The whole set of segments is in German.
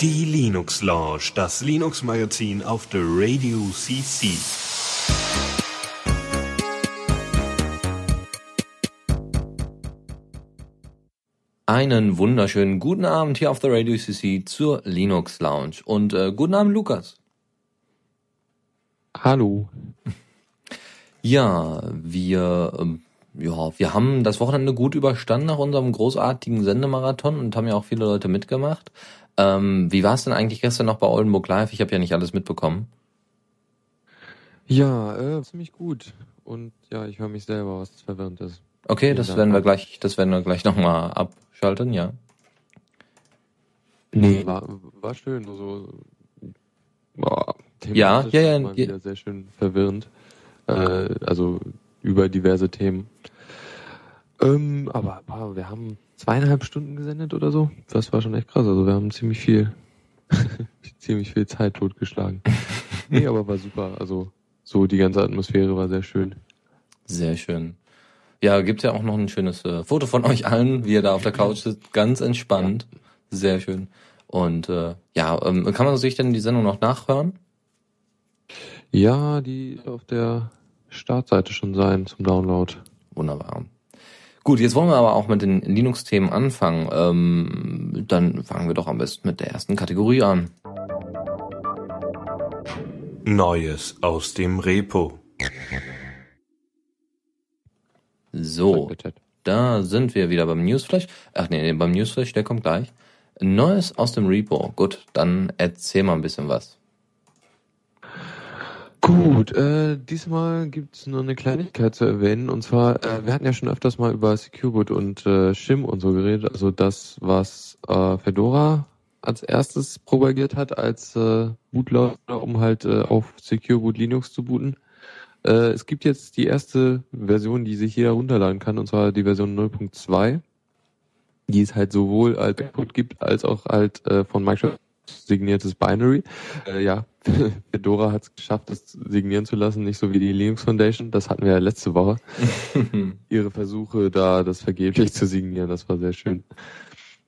Die Linux Lounge, das Linux Magazin auf der Radio CC. Einen wunderschönen guten Abend hier auf der Radio CC zur Linux Lounge und äh, guten Abend Lukas. Hallo. Ja, wir ähm, ja, wir haben das Wochenende gut überstanden nach unserem großartigen Sendemarathon und haben ja auch viele Leute mitgemacht. Ähm, wie war es denn eigentlich gestern noch bei Oldenburg Live? Ich habe ja nicht alles mitbekommen. Ja, äh, ziemlich gut. Und ja, ich höre mich selber, was verwirrend ist. Okay, Vielen das Dank. werden wir gleich, das werden wir gleich nochmal abschalten, ja. Nee, war, war schön. Also, boah, ja, ja, ja, ja. Wieder sehr schön verwirrend. Äh, also über diverse Themen. Ähm, aber wow, wir haben zweieinhalb Stunden gesendet oder so. Das war schon echt krass. Also wir haben ziemlich viel, ziemlich viel Zeit totgeschlagen. nee, aber war super. Also so die ganze Atmosphäre war sehr schön. Sehr schön. Ja, gibt ja auch noch ein schönes äh, Foto von euch allen, wie ihr da auf der Couch sitzt, ganz entspannt. Ja. Sehr schön. Und äh, ja, ähm, kann man sich denn die Sendung noch nachhören? Ja, die auf der Startseite schon sein zum Download. Wunderbar. Gut, jetzt wollen wir aber auch mit den Linux-Themen anfangen. Ähm, dann fangen wir doch am besten mit der ersten Kategorie an. Neues aus dem Repo. So, da sind wir wieder beim Newsflash. Ach nee, nee, beim Newsflash, der kommt gleich. Neues aus dem Repo. Gut, dann erzähl mal ein bisschen was. Gut, äh, diesmal gibt's nur eine Kleinigkeit zu erwähnen. Und zwar, äh, wir hatten ja schon öfters mal über Secureboot und äh, Shim und so geredet. Also das, was äh, Fedora als erstes propagiert hat als äh, Bootloader, um halt äh, auf Secureboot Linux zu booten. Äh, es gibt jetzt die erste Version, die sich jeder runterladen kann, und zwar die Version 0.2, die es halt sowohl als Input gibt, als auch halt äh, von Microsoft signiertes Binary. Äh, ja, Fedora hat es geschafft, das signieren zu lassen, nicht so wie die Linux Foundation. Das hatten wir ja letzte Woche. Ihre Versuche, da das vergeblich zu signieren, das war sehr schön.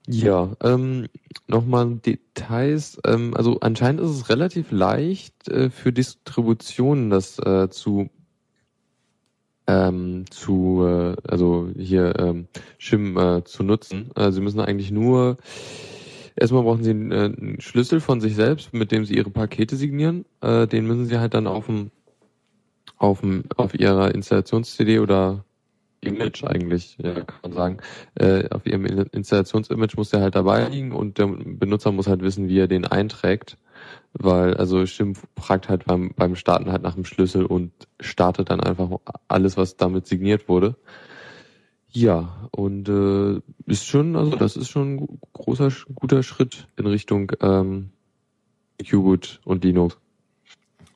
Ja, ähm, nochmal Details. Ähm, also anscheinend ist es relativ leicht äh, für Distributionen, das äh, zu ähm, zu äh, also hier ähm, Shim äh, zu nutzen. Also sie müssen eigentlich nur Erstmal brauchen Sie einen, äh, einen, Schlüssel von sich selbst, mit dem Sie Ihre Pakete signieren. Äh, den müssen Sie halt dann auf dem, auf dem, auf Ihrer Installations-CD oder Image eigentlich, ja, kann man sagen. Äh, auf Ihrem Installationsimage muss der halt dabei liegen und der Benutzer muss halt wissen, wie er den einträgt. Weil, also Schimpf fragt halt beim, beim Starten halt nach dem Schlüssel und startet dann einfach alles, was damit signiert wurde. Ja, und äh, ist schon, also das ist schon ein großer, guter Schritt in Richtung ähm, Secureboot und Linux.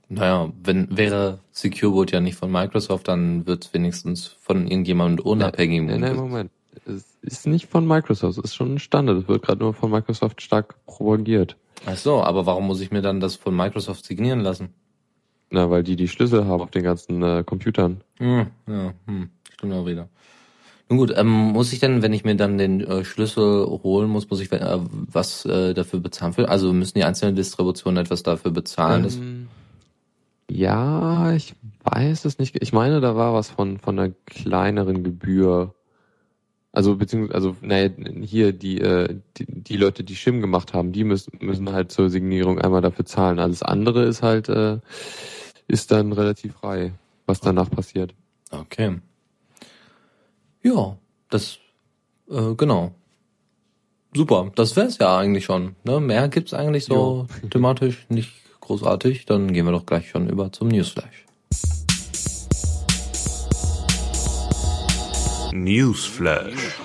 Naja, wenn wäre Secureboot ja nicht von Microsoft, dann wird es wenigstens von irgendjemandem unabhängig. Nein, nein, Moment. Es ist nicht von Microsoft, es ist schon ein Standard. Es wird gerade nur von Microsoft stark propagiert. Ach so, aber warum muss ich mir dann das von Microsoft signieren lassen? Na, weil die die Schlüssel haben auf den ganzen äh, Computern. Hm, ja, hm, stimmt auch wieder. Nun gut, ähm, muss ich denn, wenn ich mir dann den äh, Schlüssel holen muss, muss ich äh, was äh, dafür bezahlen? Für? Also müssen die einzelnen Distributionen etwas dafür bezahlen? Ähm, ja, ich weiß es nicht. Ich meine, da war was von von einer kleineren Gebühr. Also beziehungsweise, also naja, hier die, äh, die die Leute, die Schirm gemacht haben, die müssen müssen halt zur Signierung einmal dafür zahlen. Alles andere ist halt äh, ist dann relativ frei, was danach passiert. Okay. Ja, das, äh, genau. Super, das wär's ja eigentlich schon. Ne? Mehr gibt's eigentlich so jo. thematisch nicht großartig. Dann gehen wir doch gleich schon über zum Newsflash. Newsflash.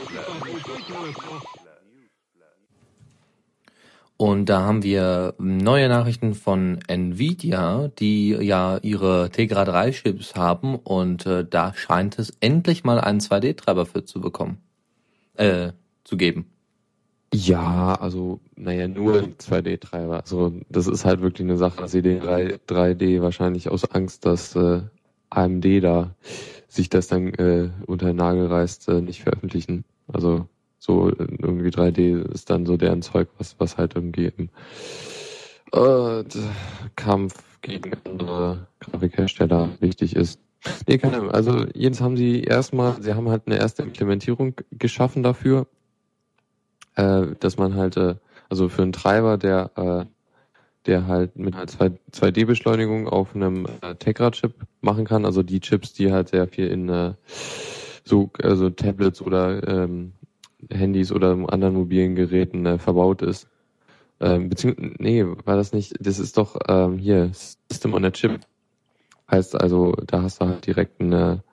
Und da haben wir neue Nachrichten von Nvidia, die ja ihre Tegra 3 Chips haben und äh, da scheint es endlich mal einen 2D-Treiber für zu bekommen, äh, zu geben. Ja, also, naja, nur 2D-Treiber. Also, das ist halt wirklich eine Sache, dass sie den 3, 3D wahrscheinlich aus Angst, dass äh, AMD da sich das dann äh, unter den Nagel reißt, äh, nicht veröffentlichen. Also, So irgendwie 3D ist dann so deren Zeug, was, was halt irgendwie im äh, Kampf gegen andere Grafikhersteller wichtig ist. Nee, keine Ahnung. Also jedenfalls haben sie erstmal, sie haben halt eine erste Implementierung geschaffen dafür, äh, dass man halt, äh, also für einen Treiber, der, äh, der halt mit einer 2D-Beschleunigung auf einem äh, Tegra-Chip machen kann, also die Chips, die halt sehr viel in äh, so also Tablets oder ähm, Handys oder anderen mobilen Geräten äh, verbaut ist. Ähm, beziehungsweise, nee, war das nicht, das ist doch ähm, hier, System on a Chip. Heißt also, da hast du halt direkt eine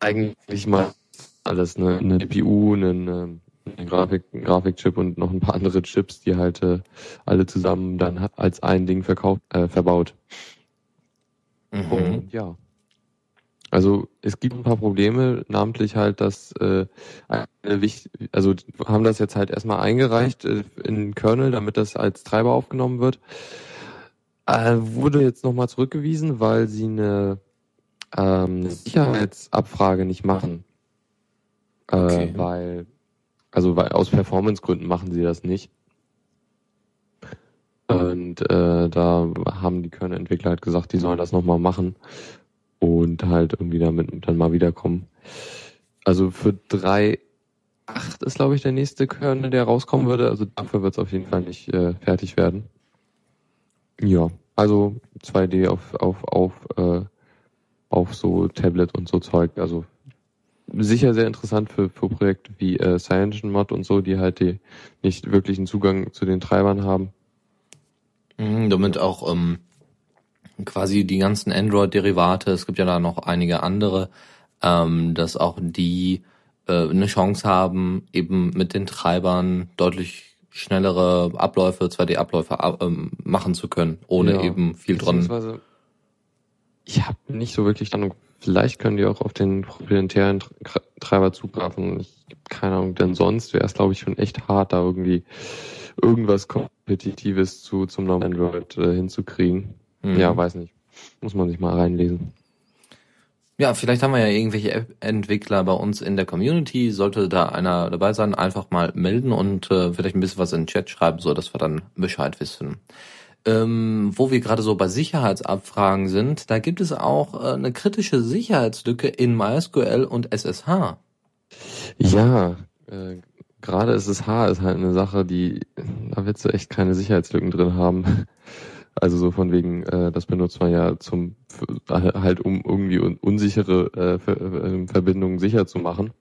eigentlich mal alles, eine, eine GPU, eine, eine Grafik, Grafikchip und noch ein paar andere Chips, die halt äh, alle zusammen dann als ein Ding verkauft, äh, verbaut. Mhm. Und ja. Also es gibt ein paar Probleme, namentlich halt, dass äh, eine wichtig, also haben das jetzt halt erstmal eingereicht äh, in Kernel, damit das als Treiber aufgenommen wird. Äh, wurde jetzt nochmal zurückgewiesen, weil sie eine, ähm, eine Sicherheitsabfrage nicht machen. Äh, okay. Weil, also weil aus Performancegründen machen sie das nicht. Und äh, da haben die Kernel-Entwickler halt gesagt, die sollen das nochmal machen und halt irgendwie damit dann mal wiederkommen. Also für 3.8 ist, glaube ich, der nächste Kernel, der rauskommen würde. Also dafür wird es auf jeden Fall nicht äh, fertig werden. Ja, also 2D auf, auf, auf, äh, auf so Tablet und so Zeug. Also sicher sehr interessant für, für Projekte wie äh, CyanogenMod und so, die halt die nicht wirklichen Zugang zu den Treibern haben. Mhm, damit auch ähm, quasi die ganzen Android-Derivate, es gibt ja da noch einige andere, ähm, dass auch die äh, eine Chance haben, eben mit den Treibern deutlich schnellere Abläufe, 2D-Abläufe ähm, machen zu können, ohne ja, eben viel dran. Ich habe nicht so wirklich Ahnung. Vielleicht können die auch auf den proprietären Treiber zugreifen. Ich habe keine Ahnung, denn sonst wäre es, glaube ich, schon echt hart, da irgendwie irgendwas Kompetitives zu zum normalen Android äh, hinzukriegen. Mhm. Ja, weiß nicht. Muss man sich mal reinlesen. Ja, vielleicht haben wir ja irgendwelche App-Entwickler bei uns in der Community. Sollte da einer dabei sein, einfach mal melden und äh, vielleicht ein bisschen was in den Chat schreiben, so dass wir dann Bescheid wissen. Ähm, wo wir gerade so bei Sicherheitsabfragen sind, da gibt es auch äh, eine kritische Sicherheitslücke in MySQL und SSH. Ja, äh, gerade SSH ist halt eine Sache, die, da willst du echt keine Sicherheitslücken drin haben. Also so von wegen, äh, das benutzt man ja zum halt um irgendwie unsichere äh, Ver äh, Verbindungen sicher zu machen.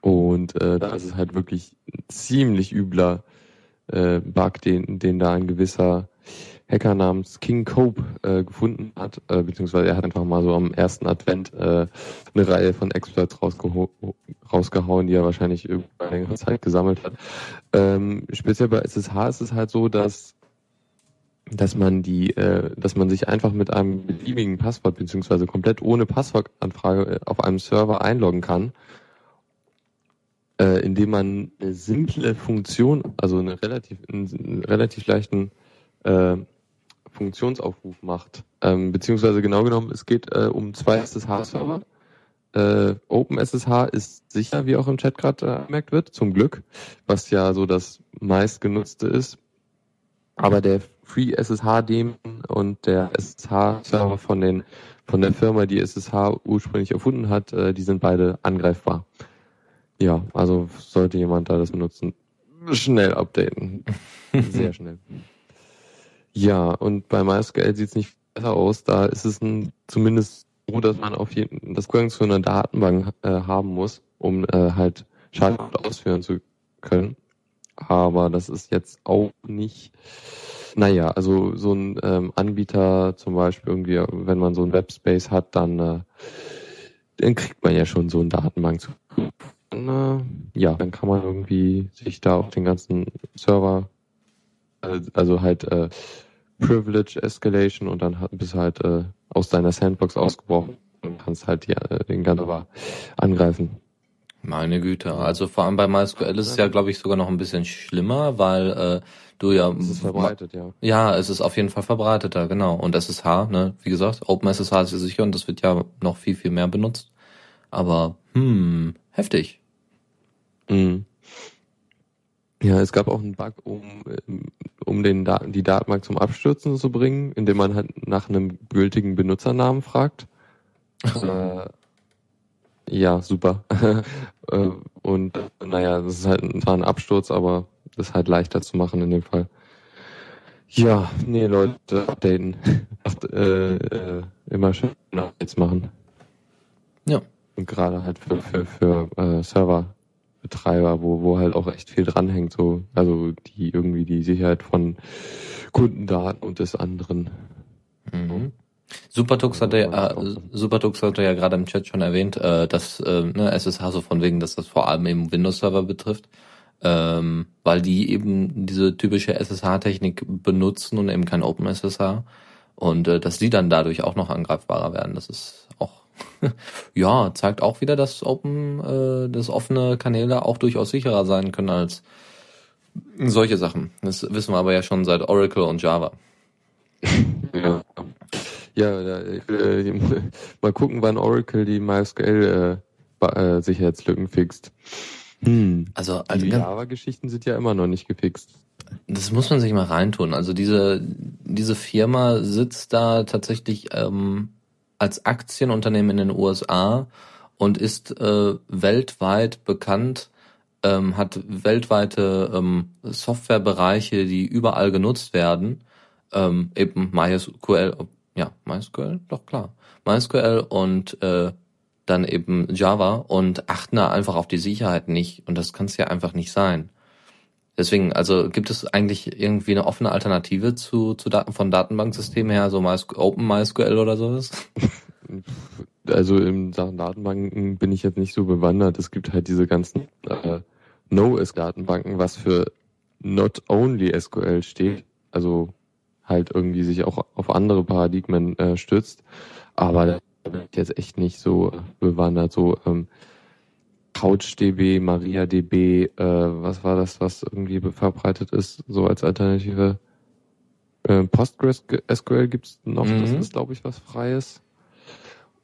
Und äh, da ist halt wirklich ein ziemlich übler äh, Bug, den, den da ein gewisser Hacker namens King Cope äh, gefunden hat, äh, beziehungsweise er hat einfach mal so am ersten Advent äh, eine Reihe von Exploits rausgehauen, die er wahrscheinlich über längere Zeit gesammelt hat. Ähm, speziell bei SSH ist es halt so, dass dass man die, äh, dass man sich einfach mit einem beliebigen Passwort beziehungsweise komplett ohne Passwortanfrage äh, auf einem Server einloggen kann, äh, indem man eine simple Funktion, also eine relativ, einen relativ leichten äh, Funktionsaufruf macht. Ähm, beziehungsweise genau genommen, es geht äh, um zwei SSH-Server. Äh, OpenSSH ist sicher, wie auch im Chat gerade äh, gemerkt wird, zum Glück, was ja so das meistgenutzte ist. Aber der Free SSH Daemon und der SSH Server von den von der Firma, die SSH ursprünglich erfunden hat, äh, die sind beide angreifbar. Ja, also sollte jemand da das benutzen, schnell updaten. Sehr schnell. Ja, und bei MySQL sieht es nicht besser aus. Da ist es ein, zumindest so, dass man auf jeden das Zugang zu einer Datenbank äh, haben muss, um äh, halt Schadcode ausführen zu können. Aber das ist jetzt auch nicht naja, also so ein ähm, Anbieter zum Beispiel irgendwie, wenn man so ein Webspace hat, dann, äh, dann kriegt man ja schon so eine Datenbank zu. Dann, äh, ja, dann kann man irgendwie sich da auf den ganzen Server, äh, also halt äh, Privilege Escalation und dann bist halt äh, aus deiner Sandbox ausgebrochen und kannst halt die, äh, den ganzen angreifen. Meine Güte, also vor allem bei MySQL ist es ja, glaube ich, sogar noch ein bisschen schlimmer, weil äh, du ja. Es ist verbreitet, ja. Ja, es ist auf jeden Fall verbreiteter, genau. Und SSH, ne, wie gesagt, OpenSSH ist ja sicher und das wird ja noch viel, viel mehr benutzt. Aber, hm, heftig. Mhm. Ja, es gab auch einen Bug, um, um den Daten, die Datenbank zum Abstürzen zu bringen, indem man halt nach einem gültigen Benutzernamen fragt. äh, ja, super. Äh, und naja, das ist halt zwar ein Absturz, aber das ist halt leichter zu machen in dem Fall. Ja, nee, Leute, updaten. äh, äh, immer schön jetzt machen. Ja. Und gerade halt für, für, für äh, Serverbetreiber, wo, wo halt auch echt viel dranhängt, so, also die irgendwie die Sicherheit von Kundendaten und des anderen. Mhm. Supertux hatte, äh, Supertux hatte ja gerade im Chat schon erwähnt, äh, dass äh, ne, SSH so von wegen, dass das vor allem eben Windows-Server betrifft, ähm, weil die eben diese typische SSH-Technik benutzen und eben kein OpenSSH und äh, dass die dann dadurch auch noch angreifbarer werden. Das ist auch ja zeigt auch wieder, dass Open, äh, dass offene Kanäle auch durchaus sicherer sein können als solche Sachen. Das wissen wir aber ja schon seit Oracle und Java. Ja. Da, äh, mal gucken, wann Oracle die MySQL äh, äh, Sicherheitslücken fixt. Hm. Also, also die Java-Geschichten sind ja immer noch nicht gefixt. Das muss man sich mal reintun. Also diese diese Firma sitzt da tatsächlich ähm, als Aktienunternehmen in den USA und ist äh, weltweit bekannt, ähm, hat weltweite ähm, Softwarebereiche, die überall genutzt werden. Ähm, eben MySQL, ja, MySQL, doch klar. MySQL und äh, dann eben Java und achten da einfach auf die Sicherheit nicht. Und das kann es ja einfach nicht sein. Deswegen, also gibt es eigentlich irgendwie eine offene Alternative zu, zu Daten von Datenbanksystemen her, so MySQL, Open MySQL oder sowas? Also in Sachen Datenbanken bin ich jetzt nicht so bewandert. Es gibt halt diese ganzen äh, No-SQL-Datenbanken, was für Not Only SQL steht. Also halt irgendwie sich auch auf andere Paradigmen äh, stützt. Aber da bin ich jetzt echt nicht so bewandert. So ähm, CouchDB, MariaDB, äh, was war das, was irgendwie verbreitet ist, so als Alternative? Äh, PostgreSQL gibt's noch, mhm. das ist glaube ich was Freies.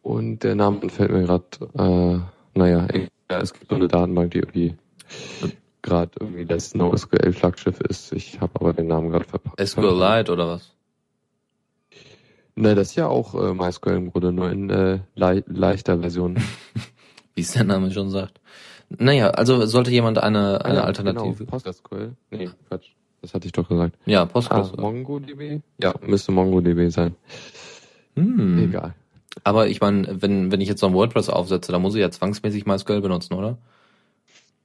Und der Name fällt mir gerade, äh, naja, ja, es gibt so eine Datenbank, die irgendwie gerade irgendwie das NoSQL-Flaggschiff ist. Ich habe aber den Namen gerade verpasst. SQLite oder was? Na, das ist ja auch äh, MySQL im Grunde, nur in äh, le leichter Version. Wie es der Name schon sagt. Naja, also sollte jemand eine, eine ah, ja, Alternative. Genau. PostgreSQL? Nee, Quatsch. Das hatte ich doch gesagt. Ja, PostgreSQL. Ah, MongoDB? Ja, müsste MongoDB sein. Hm. Egal. Aber ich meine, wenn, wenn ich jetzt so ein WordPress aufsetze, dann muss ich ja zwangsmäßig MySQL benutzen, oder?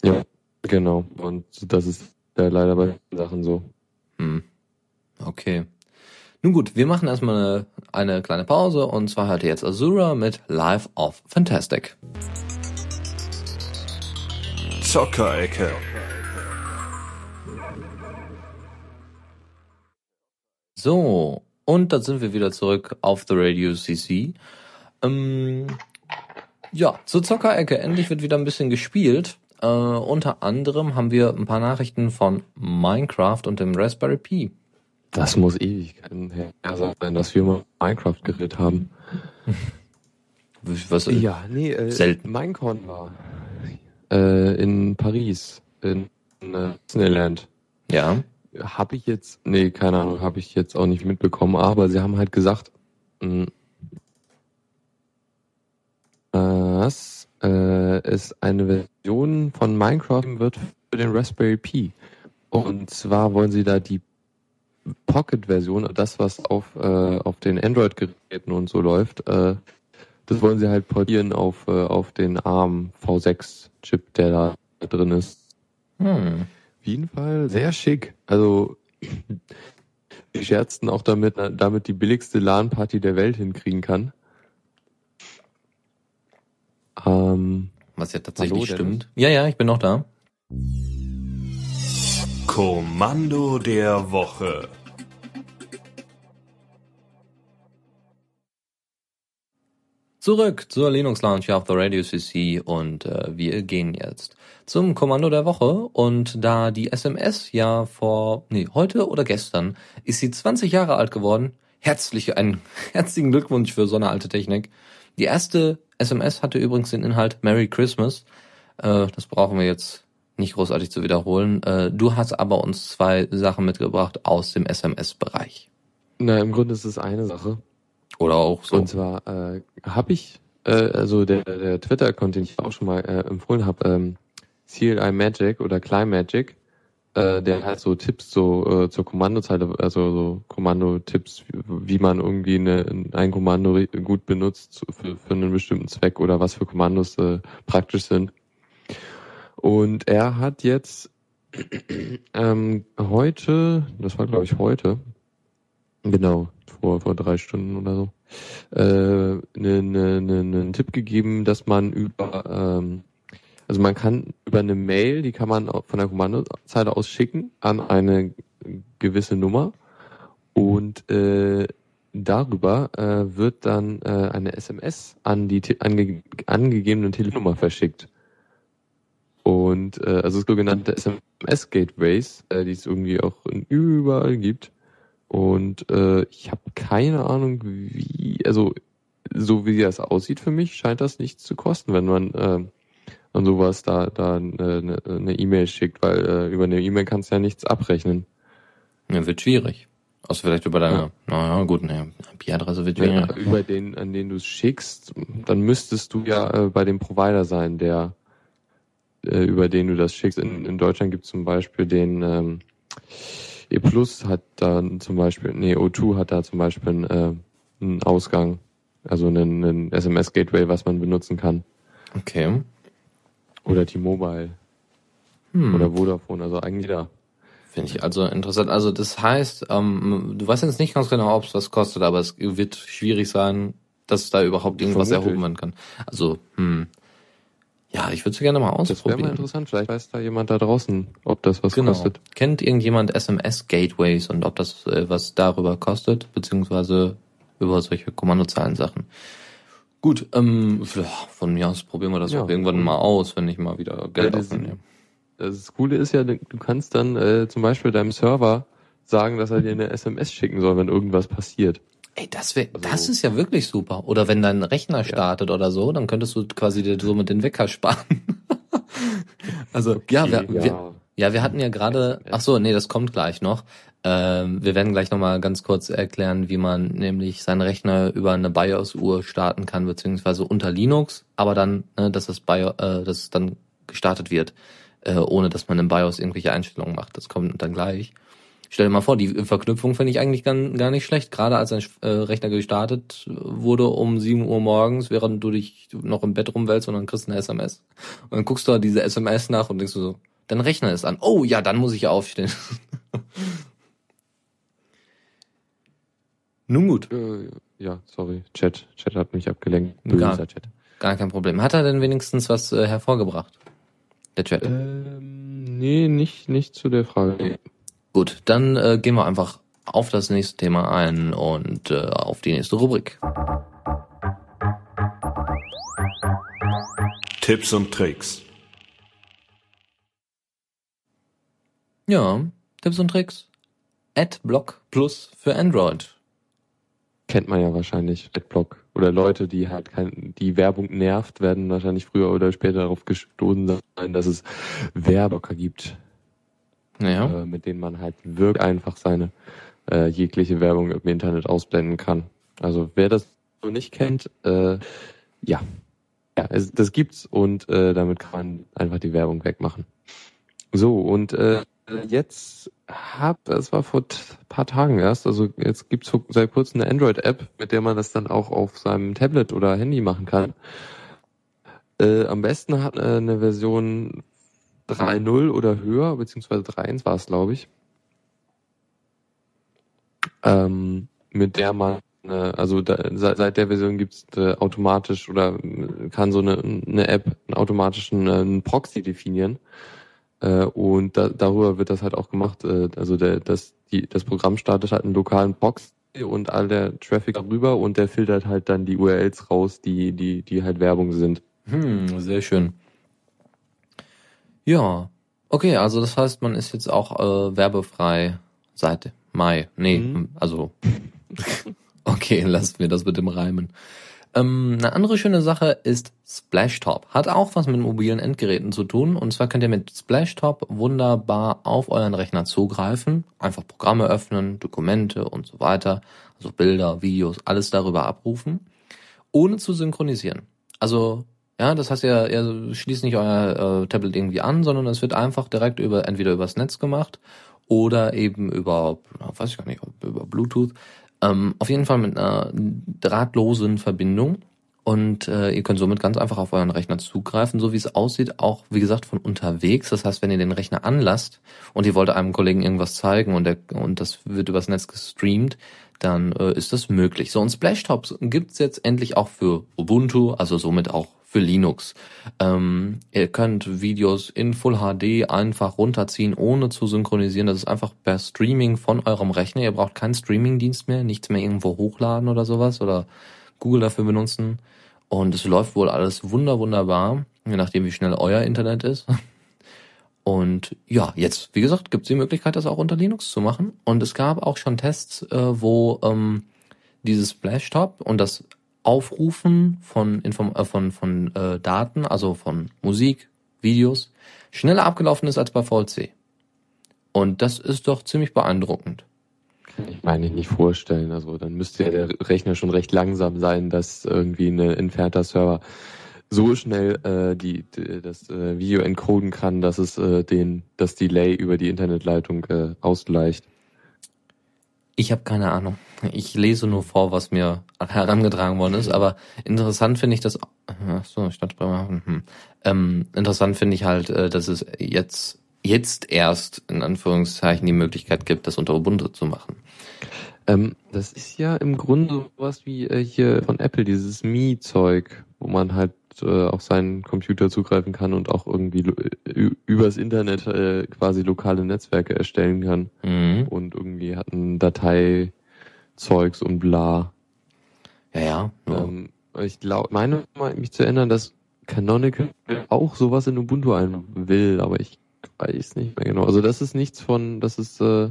Ja, genau. Und das ist ja leider bei Sachen so. Hm. Okay. Nun gut, wir machen erstmal eine, eine kleine Pause und zwar hört ihr jetzt Azura mit Life of Fantastic. Zockerecke. So, und da sind wir wieder zurück auf The Radio CC. Ähm, ja, zur Zockerecke. Endlich wird wieder ein bisschen gespielt. Äh, unter anderem haben wir ein paar Nachrichten von Minecraft und dem Raspberry Pi. Das muss Ewigkeiten her sein, dass wir mal Minecraft-Gerät haben. Was, ja, nee, äh, selten. Minecon war äh, in Paris, in, in äh, Disneyland. Ja. Habe ich jetzt, nee, keine Ahnung, habe ich jetzt auch nicht mitbekommen, aber sie haben halt gesagt, mh, dass äh, es eine Version von Minecraft wird für den Raspberry Pi. Und zwar wollen sie da die Pocket-Version, das was auf, äh, auf den Android-Geräten und so läuft, äh, das wollen sie halt portieren auf, äh, auf den ARM V6-Chip, der da drin ist. Hm. Auf jeden Fall sehr schick. Also die scherzten auch damit, damit die billigste LAN-Party der Welt hinkriegen kann. Ähm, Was ja tatsächlich hallo, stimmt. Ja, ja, ich bin noch da. Kommando der Woche. Zurück zur Linux Lounge hier auf der Radio CC und äh, wir gehen jetzt zum Kommando der Woche und da die SMS ja vor, nee, heute oder gestern ist sie 20 Jahre alt geworden. Herzlich, einen herzlichen Glückwunsch für so eine alte Technik. Die erste SMS hatte übrigens den Inhalt Merry Christmas. Äh, das brauchen wir jetzt nicht großartig zu wiederholen. Äh, du hast aber uns zwei Sachen mitgebracht aus dem SMS-Bereich. Na, im Grunde ist es eine Sache. Oder auch so. Und zwar äh, habe ich, äh, also der, der Twitter-Account, den ich auch schon mal äh, empfohlen habe, ähm, CLI Magic oder Klein Magic, äh, der halt so Tipps so äh, zur Kommandozeile, also so Kommandotipps, wie man irgendwie eine, ein Kommando gut benutzt für, für einen bestimmten Zweck oder was für Kommandos äh, praktisch sind. Und er hat jetzt ähm, heute, das war glaube ich heute, genau, vor, vor drei Stunden oder so, äh, ne, ne, ne, einen Tipp gegeben, dass man über ähm, also man kann über eine Mail, die kann man von der Kommandozeile aus schicken an eine gewisse Nummer und äh, darüber äh, wird dann äh, eine SMS an die ange angegebene Telefonnummer verschickt. Und äh, also sogenannte SMS-Gateways, äh, die es irgendwie auch überall gibt. Und äh, ich habe keine Ahnung, wie, also so wie das aussieht für mich, scheint das nichts zu kosten, wenn man äh, und sowas da da eine ne E-Mail schickt, weil äh, über eine E-Mail kannst du ja nichts abrechnen. Ja, wird schwierig. Außer vielleicht über deine, ja. naja, gut, ne, IP-Adresse wird schwierig. Ja, über den, an den du es schickst, dann müsstest du ja äh, bei dem Provider sein, der äh, über den du das schickst. In, in Deutschland gibt es zum Beispiel den ähm, E Plus hat da zum Beispiel, nee, O2 hat da zum Beispiel einen, äh, einen Ausgang, also einen, einen SMS-Gateway, was man benutzen kann. Okay. Oder T-Mobile. Hm. Oder Vodafone, also eigentlich da. Finde ich also interessant. Also das heißt, ähm, du weißt jetzt nicht ganz genau, ob es was kostet, aber es wird schwierig sein, dass da überhaupt irgendwas Vermutlich. erhoben werden kann. Also, hm. Ja, ich würde es gerne mal ausprobieren. Das wäre mal interessant. Vielleicht weiß da jemand da draußen, ob das was genau. kostet. Kennt irgendjemand SMS-Gateways und ob das äh, was darüber kostet, beziehungsweise über solche Kommandozahlen-Sachen? Gut, ähm, von mir aus probieren wir das ja. auch irgendwann mal aus, wenn ich mal wieder Geld ja, aufnehme. Das Coole ist ja, du kannst dann äh, zum Beispiel deinem Server sagen, dass er dir eine SMS schicken soll, wenn irgendwas passiert. Ey, das wäre, also, das ist ja wirklich super. Oder wenn dein Rechner startet ja. oder so, dann könntest du quasi dir so mit den Wecker sparen. also okay, ja, wir, ja. Wir, ja, wir hatten ja gerade. Ach so, nee, das kommt gleich noch. Ähm, wir werden gleich nochmal ganz kurz erklären, wie man nämlich seinen Rechner über eine BIOS-Uhr starten kann, beziehungsweise unter Linux, aber dann, ne, dass das BIOS, äh, dass dann gestartet wird, äh, ohne dass man im BIOS irgendwelche Einstellungen macht. Das kommt dann gleich. Stell dir mal vor, die Verknüpfung finde ich eigentlich gar, gar nicht schlecht. Gerade als ein äh, Rechner gestartet wurde um 7 Uhr morgens, während du dich noch im Bett rumwälzt und dann kriegst du eine SMS. Und dann guckst du diese SMS nach und denkst du so, dein Rechner ist an. Oh ja, dann muss ich aufstehen. Nun gut. Äh, ja, sorry. Chat. Chat hat mich abgelenkt. Böser gar, Chat. Gar kein Problem. Hat er denn wenigstens was äh, hervorgebracht? Der Chat? Ähm, nee, nicht, nicht zu der Frage. Gut, dann äh, gehen wir einfach auf das nächste Thema ein und äh, auf die nächste Rubrik. Tipps und Tricks. Ja, Tipps und Tricks. Adblock Plus für Android kennt man ja wahrscheinlich, Adblock. Oder Leute, die halt kein, die Werbung nervt, werden wahrscheinlich früher oder später darauf gestoßen sein, dass es Werblocker gibt. Ja. Äh, mit denen man halt wirklich einfach seine äh, jegliche Werbung im Internet ausblenden kann. Also wer das so nicht kennt, äh, ja. Ja, es, das gibt's und äh, damit kann man einfach die Werbung wegmachen. So, und äh, jetzt hab, es war vor paar Tagen erst, also jetzt gibt's seit kurzem eine Android-App, mit der man das dann auch auf seinem Tablet oder Handy machen kann. Äh, am besten hat äh, eine Version 3.0 oder höher, beziehungsweise 3.1 war es, glaube ich. Ähm, mit der man, äh, also da, seit, seit der Version gibt's äh, automatisch oder kann so eine, eine App einen automatischen äh, einen Proxy definieren äh, und da, darüber wird das halt auch gemacht. Äh, also der, das, die, das Programm startet halt einen lokalen Box und all der Traffic darüber und der filtert halt dann die URLs raus, die, die, die halt Werbung sind. Hm, sehr schön. Ja, okay, also das heißt, man ist jetzt auch äh, werbefrei seit Mai. Nee, mhm. also okay, lasst mir das mit dem Reimen. Ähm, eine andere schöne Sache ist Splashtop. Hat auch was mit mobilen Endgeräten zu tun. Und zwar könnt ihr mit Splashtop wunderbar auf euren Rechner zugreifen. Einfach Programme öffnen, Dokumente und so weiter. Also Bilder, Videos, alles darüber abrufen. Ohne zu synchronisieren. Also ja, das heißt, ihr, ihr schließt nicht euer äh, Tablet irgendwie an, sondern es wird einfach direkt über entweder übers Netz gemacht oder eben über, weiß ich gar nicht, über Bluetooth. Ähm, auf jeden Fall mit einer drahtlosen Verbindung. Und äh, ihr könnt somit ganz einfach auf euren Rechner zugreifen, so wie es aussieht, auch wie gesagt von unterwegs. Das heißt, wenn ihr den Rechner anlasst und ihr wollt einem Kollegen irgendwas zeigen und, der, und das wird übers Netz gestreamt, dann äh, ist das möglich. So, und Splashtops gibt's jetzt endlich auch für Ubuntu, also somit auch für Linux. Ähm, ihr könnt Videos in Full HD einfach runterziehen, ohne zu synchronisieren. Das ist einfach per Streaming von eurem Rechner. Ihr braucht keinen Streamingdienst mehr, nichts mehr irgendwo hochladen oder sowas oder Google dafür benutzen. Und es läuft wohl alles wunder wunderbar, je nachdem wie schnell euer Internet ist. Und ja, jetzt, wie gesagt, gibt es die Möglichkeit, das auch unter Linux zu machen. Und es gab auch schon Tests, äh, wo ähm, dieses Splashtop und das Aufrufen von, Inform äh, von, von äh, Daten, also von Musik, Videos, schneller abgelaufen ist als bei VLC. Und das ist doch ziemlich beeindruckend. Kann ich eigentlich nicht vorstellen. Also dann müsste ja der Rechner schon recht langsam sein, dass irgendwie ein entfernter Server so schnell äh, die, die das äh, Video encoden kann, dass es äh, den das Delay über die Internetleitung äh, ausgleicht. Ich habe keine Ahnung. Ich lese nur vor, was mir herangetragen worden ist, aber interessant finde ich das. Ach so, Stadtsprache. Hm. Ähm, interessant finde ich halt, äh, dass es jetzt jetzt erst in Anführungszeichen die Möglichkeit gibt, das unter Ubuntu zu machen. Ähm, das ist ja im Grunde sowas wie äh, hier von Apple, dieses Mi-Zeug, wo man halt äh, auf seinen Computer zugreifen kann und auch irgendwie übers Internet äh, quasi lokale Netzwerke erstellen kann. Mhm. Und irgendwie hat ein Dateizeugs und bla. Ja, ja. ja. Ähm, ich glaube, meine mich zu erinnern, dass Canonical auch sowas in Ubuntu ein will, aber ich weiß nicht mehr genau. Also das ist nichts von, das ist äh,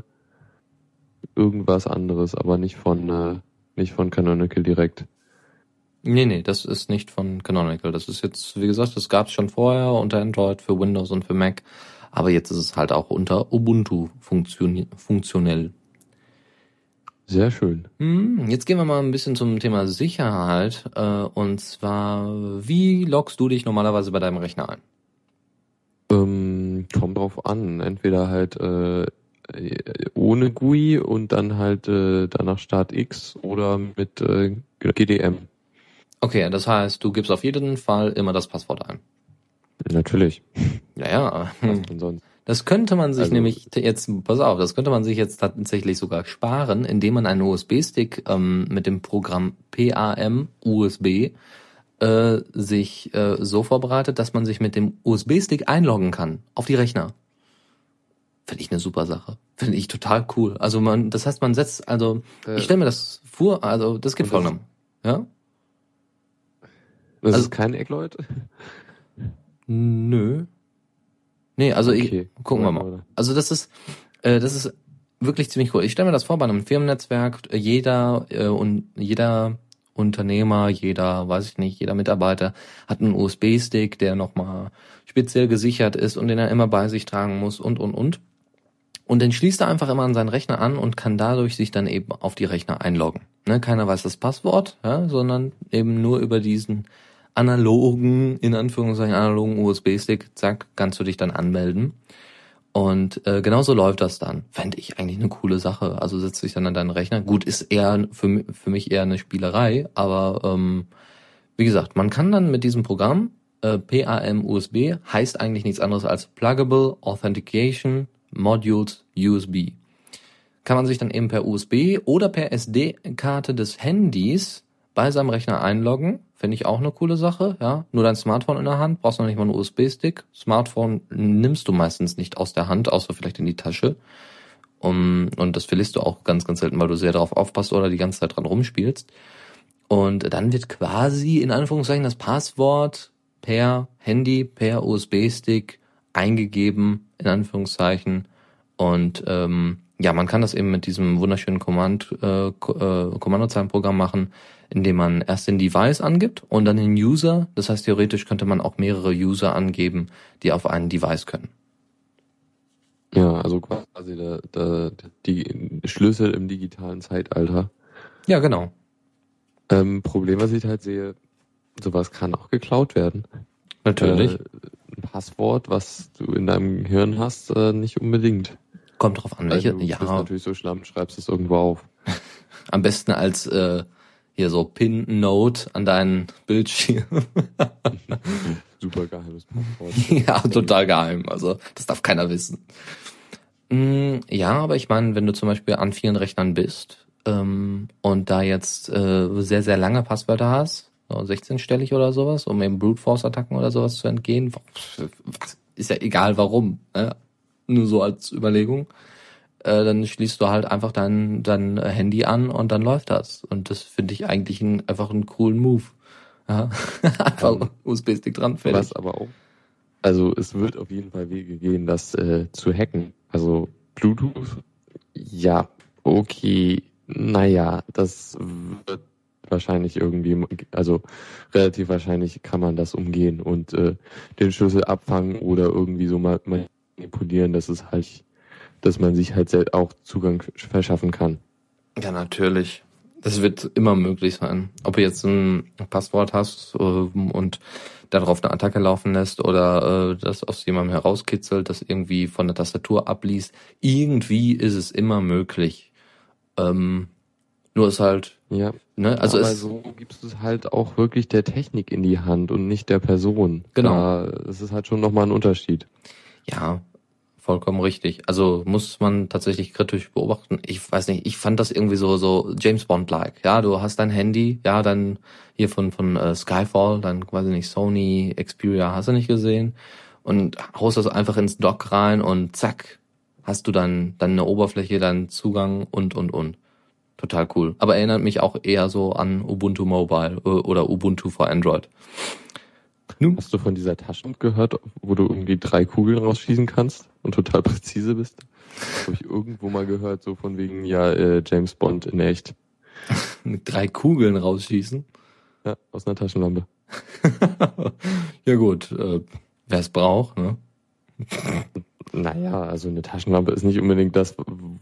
irgendwas anderes, aber nicht von äh, nicht von Canonical direkt. Nee, nee, das ist nicht von Canonical. Das ist jetzt, wie gesagt, das gab es schon vorher unter Android für Windows und für Mac. Aber jetzt ist es halt auch unter Ubuntu funktion funktionell. Sehr schön. Hm, jetzt gehen wir mal ein bisschen zum Thema Sicherheit. Äh, und zwar, wie loggst du dich normalerweise bei deinem Rechner ein? Ähm, kommt drauf an. Entweder halt äh, ohne GUI und dann halt äh, danach Start X oder mit äh, GDM. Okay, das heißt, du gibst auf jeden Fall immer das Passwort ein. Natürlich. Ja, ja. Das könnte man sich also, nämlich jetzt, pass auf, das könnte man sich jetzt tatsächlich sogar sparen, indem man einen USB-Stick ähm, mit dem Programm PAM USB äh, sich äh, so vorbereitet, dass man sich mit dem USB-Stick einloggen kann auf die Rechner. Finde ich eine super Sache. Finde ich total cool. Also man, das heißt, man setzt, also äh, ich stelle mir das vor, also das geht vollkommen. Ja? Das also, ist kein Eckleut? Nö. Nee, also okay. ich, gucken wir mal. Also das ist, äh, das ist wirklich ziemlich cool. Ich stelle mir das vor bei einem Firmennetzwerk, jeder äh, und jeder Unternehmer, jeder, weiß ich nicht, jeder Mitarbeiter hat einen USB-Stick, der nochmal speziell gesichert ist und den er immer bei sich tragen muss und und und. Und den schließt er einfach immer an seinen Rechner an und kann dadurch sich dann eben auf die Rechner einloggen. Ne, keiner weiß das Passwort, ja, sondern eben nur über diesen analogen, in Anführungszeichen analogen USB-Stick, zack, kannst du dich dann anmelden. Und äh, genauso läuft das dann. Fände ich eigentlich eine coole Sache. Also setzt dich dann an deinen Rechner. Gut, ist eher für, für mich eher eine Spielerei, aber ähm, wie gesagt, man kann dann mit diesem Programm äh, PAM USB heißt eigentlich nichts anderes als Pluggable Authentication Modules USB. Kann man sich dann eben per USB oder per SD-Karte des Handys bei seinem Rechner einloggen Finde ich auch eine coole Sache, ja. Nur dein Smartphone in der Hand, brauchst noch nicht mal einen USB-Stick. Smartphone nimmst du meistens nicht aus der Hand, außer vielleicht in die Tasche. Um, und das verlierst du auch ganz, ganz selten, weil du sehr darauf aufpasst oder die ganze Zeit dran rumspielst. Und dann wird quasi in Anführungszeichen das Passwort per Handy, per USB-Stick eingegeben, in Anführungszeichen. Und ähm, ja, man kann das eben mit diesem wunderschönen Command, äh, äh Kommandozeilenprogramm machen indem man erst den Device angibt und dann den User. Das heißt, theoretisch könnte man auch mehrere User angeben, die auf ein Device können. Ja, also quasi der, der, die Schlüssel im digitalen Zeitalter. Ja, genau. Ähm, Problem, was ich halt sehe, sowas kann auch geklaut werden. Natürlich. Äh, ein Passwort, was du in deinem Hirn hast, äh, nicht unbedingt. Kommt drauf an, welche. Also, du ja, bist natürlich so schlamm, schreibst es irgendwo auf. am besten als äh, hier so Pin-Note an deinen Bildschirm. Super geheimes Passwort. ja, total geheim. Also das darf keiner wissen. Mm, ja, aber ich meine, wenn du zum Beispiel an vielen Rechnern bist ähm, und da jetzt äh, sehr, sehr lange Passwörter hast, so 16-stellig oder sowas, um eben Brute Force-Attacken oder sowas zu entgehen, ist ja egal warum, ne? nur so als Überlegung, äh, dann schließt du halt einfach dein, dein Handy an und dann läuft das. Und das finde ich eigentlich ein, einfach einen coolen Move. Ja. einfach Ähm, USB-Stick dran, fertig. Was aber auch. Also es wird auf jeden Fall Wege gehen, das äh, zu hacken. Also Bluetooth, ja, okay, naja, das wird wahrscheinlich irgendwie, also relativ wahrscheinlich kann man das umgehen und äh, den Schlüssel abfangen oder irgendwie so mal manipulieren, dass es halt, dass man sich halt selbst auch Zugang verschaffen kann. Ja, natürlich. Das wird immer möglich sein. Ob du jetzt ein Passwort hast ähm, und darauf eine Attacke laufen lässt oder äh, das aus jemandem herauskitzelt, das irgendwie von der Tastatur abliest. Irgendwie ist es immer möglich. Ähm, nur ist halt, Ja, ne, also aber es, so gibst du es halt auch wirklich der Technik in die Hand und nicht der Person. Genau. Da, das ist halt schon nochmal ein Unterschied. ja, vollkommen richtig. Also muss man tatsächlich kritisch beobachten. Ich weiß nicht, ich fand das irgendwie so so James Bond-like. Ja, du hast dein Handy, ja, dann hier von von äh, Skyfall, dann quasi nicht Sony Xperia, hast du nicht gesehen und haust das einfach ins Dock rein und zack, hast du dann dann eine Oberfläche, dann Zugang und und und. Total cool. Aber erinnert mich auch eher so an Ubuntu Mobile äh, oder Ubuntu for Android. Hast du von dieser Tasche gehört, wo du irgendwie drei Kugeln rausschießen kannst und total präzise bist? Habe ich irgendwo mal gehört, so von wegen, ja, äh, James Bond in echt. mit drei Kugeln rausschießen. Ja, aus einer Taschenlampe. ja gut, äh, wer es braucht, ne? Naja, also eine Taschenlampe ist nicht unbedingt das,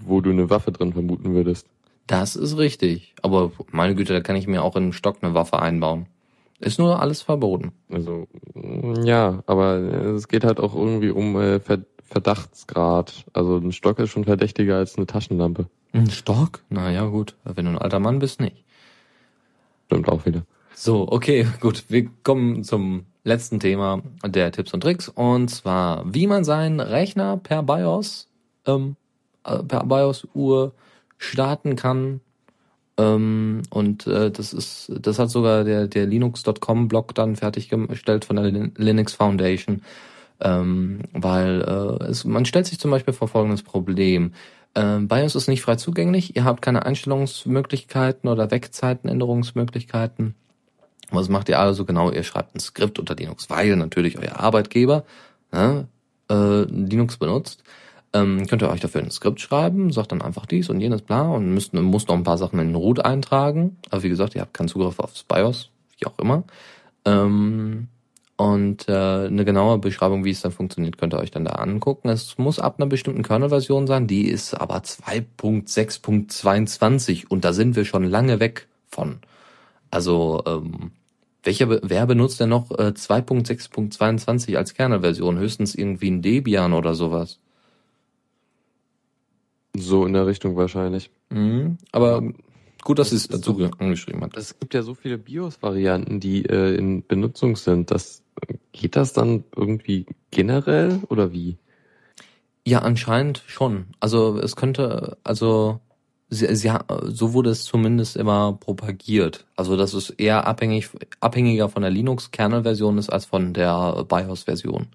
wo du eine Waffe drin vermuten würdest. Das ist richtig. Aber meine Güte, da kann ich mir auch in einen Stock eine Waffe einbauen. Ist nur alles verboten. Also, ja, aber es geht halt auch irgendwie um äh, Ver Verdachtsgrad. Also ein Stock ist schon verdächtiger als eine Taschenlampe. Ein Stock? Na ja, gut. Wenn du ein alter Mann bist, nicht. Stimmt auch wieder. So, okay, gut. Wir kommen zum letzten Thema der Tipps und Tricks. Und zwar, wie man seinen Rechner per BIOS, ähm, äh, per BIOS-Uhr starten kann. Ähm, und äh, das ist, das hat sogar der, der Linux.com-Blog dann fertiggestellt von der Lin Linux Foundation. Ähm, weil äh, es, man stellt sich zum Beispiel vor folgendes Problem. Ähm, BIOS ist nicht frei zugänglich, ihr habt keine Einstellungsmöglichkeiten oder Wegzeitenänderungsmöglichkeiten. Was macht ihr also genau? Ihr schreibt ein Skript unter Linux, weil natürlich euer Arbeitgeber ne, äh, Linux benutzt. Ähm, könnt ihr euch dafür ein Skript schreiben, sagt dann einfach dies und jenes, bla, und müsst, muss noch ein paar Sachen in den Root eintragen. Aber wie gesagt, ihr habt keinen Zugriff aufs BIOS, wie auch immer. Ähm, und äh, eine genaue Beschreibung, wie es dann funktioniert, könnt ihr euch dann da angucken. Es muss ab einer bestimmten Kernel-Version sein, die ist aber 2.6.22 und da sind wir schon lange weg von. Also, ähm, welcher, wer benutzt denn noch äh, 2.6.22 als Kernel-Version? Höchstens irgendwie ein Debian oder sowas. So in der Richtung wahrscheinlich. Mhm. Aber gut, dass sie es dazu ge- angeschrieben hat. Es gibt ja so viele BIOS-Varianten, die äh, in Benutzung sind. Das, geht das dann irgendwie generell oder wie? Ja, anscheinend schon. Also es könnte, also sie, sie, so wurde es zumindest immer propagiert. Also dass es eher abhängig, abhängiger von der Linux-Kernel-Version ist als von der BIOS-Version.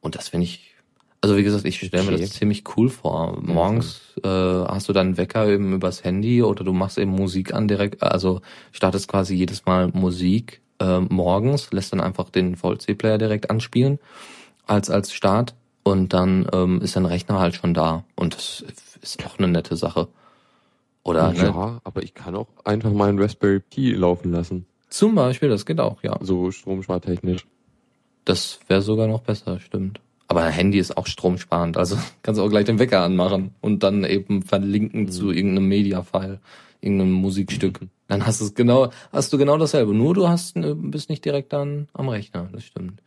Und das finde ich, also wie gesagt, ich stelle mir das ziemlich cool vor. Morgens äh, hast du dann Wecker eben übers Handy oder du machst eben Musik an direkt, also startest quasi jedes Mal Musik äh, morgens, lässt dann einfach den VLC-Player direkt anspielen als als Start und dann ähm, ist dein Rechner halt schon da und das ist auch eine nette Sache. Oder, ne? Ja, aber ich kann auch einfach meinen Raspberry Pi laufen lassen. Zum Beispiel, das geht auch, ja. So stromspartechnisch. Das wäre sogar noch besser, stimmt. Aber ein Handy ist auch stromsparend, also kannst du auch gleich den Wecker anmachen und dann eben verlinken zu irgendeinem Media-File, irgendeinem Musikstück. Dann hast du es genau, hast du genau dasselbe. Nur du hast, äh, bist nicht direkt dann am Rechner, das stimmt.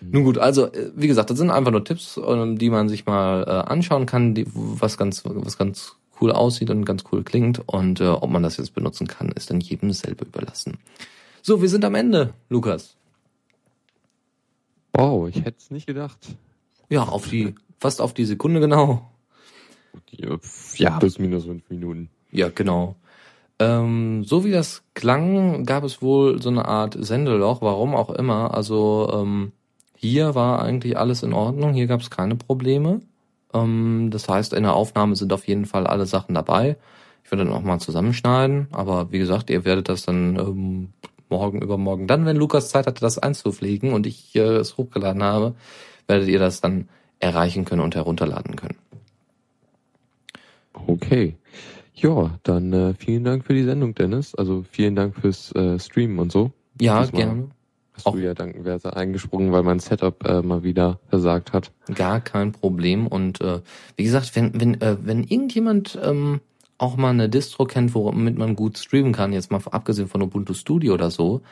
Nun gut, also äh, wie gesagt, das sind einfach nur Tipps, ähm, die man sich mal äh, anschauen kann, die, was ganz, was ganz cool aussieht und ganz cool klingt. Und äh, ob man das jetzt benutzen kann, ist dann jedem selber überlassen. So, wir sind am Ende, Lukas. Wow, ich hätte es nicht gedacht. Ja, auf die, fast auf die Sekunde genau. Ja, plus minus fünf Minuten. Ja, genau. Ähm, so wie das klang, gab es wohl so eine Art Sendeloch, warum auch immer. Also ähm, hier war eigentlich alles in Ordnung, hier gab es keine Probleme. Ähm, das heißt, in der Aufnahme sind auf jeden Fall alle Sachen dabei. Ich werde dann auch mal zusammenschneiden, aber wie gesagt, ihr werdet das dann ähm, morgen, übermorgen, dann, wenn Lukas Zeit hatte, das einzupflegen und ich äh, es hochgeladen habe, werdet ihr das dann erreichen können und herunterladen können. Okay. Ja, dann äh, vielen Dank für die Sendung, Dennis. Also vielen Dank fürs äh, Streamen und so. Ja, Diesmal gerne. Hast Auch- du ja dankenwerter eingesprungen, weil mein Setup äh, mal wieder versagt hat. Gar kein Problem. Und äh, wie gesagt, wenn, wenn, äh, wenn irgendjemand ähm, auch mal eine Distro kennt, womit man gut streamen kann, jetzt mal abgesehen von Ubuntu Studio oder so,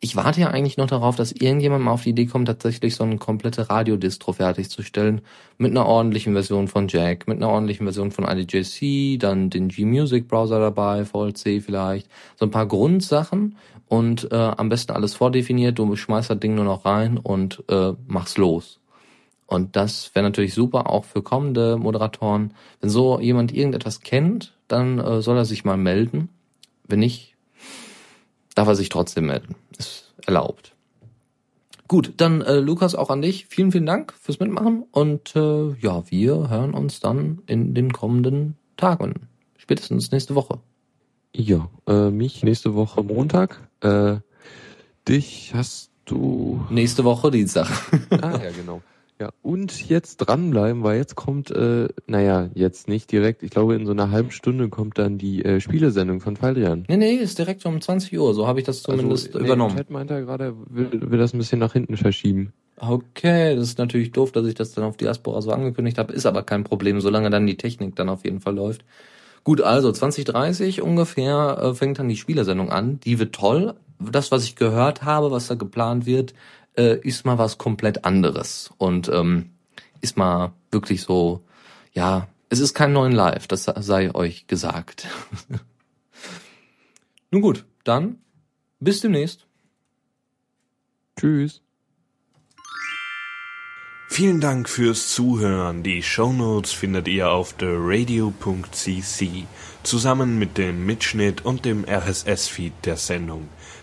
ich warte ja eigentlich noch darauf, dass irgendjemand mal auf die Idee kommt, tatsächlich so eine komplette Radiodistro fertigzustellen, mit einer ordentlichen Version von Jack, mit einer ordentlichen Version von IDJC, dann den G-Music Browser dabei, VLC vielleicht, so ein paar Grundsachen und äh, am besten alles vordefiniert, du schmeißt das Ding nur noch rein und äh, mach's los. Und das wäre natürlich super auch für kommende Moderatoren. Wenn so jemand irgendetwas kennt, dann äh, soll er sich mal melden. Wenn nicht, darf er sich trotzdem melden. Ist erlaubt. Gut, dann äh, Lukas auch an dich. Vielen, vielen Dank fürs Mitmachen und äh, ja, wir hören uns dann in den kommenden Tagen. Spätestens nächste Woche. Ja, äh, mich nächste Woche Montag. Äh, dich hast du. Nächste Woche Dienstag. Ah ja, genau. Ja, und jetzt dranbleiben, weil jetzt kommt, äh, naja, jetzt nicht direkt, ich glaube in so einer halben Stunde kommt dann die äh, Spielesendung von Faldrian. nee, nee, ist direkt um 20 Uhr. So habe ich das zumindest also, nee, übernommen. Chat meint er gerade, will, will das ein bisschen nach hinten verschieben. Okay, das ist natürlich doof, dass ich das dann auf Diaspora so angekündigt habe, ist aber kein Problem, solange dann die Technik dann auf jeden Fall läuft. Gut, also 2030 ungefähr äh, fängt dann die Spielersendung an. Die wird toll. Das, was ich gehört habe, was da geplant wird, äh, ist mal was komplett anderes und ähm, ist mal wirklich so, ja, es ist kein neuen Live, das sei euch gesagt. Nun gut, dann bis demnächst. Tschüss. Vielen Dank fürs Zuhören. Die Shownotes findet ihr auf theradio.cc zusammen mit dem Mitschnitt und dem RSS-Feed der Sendung.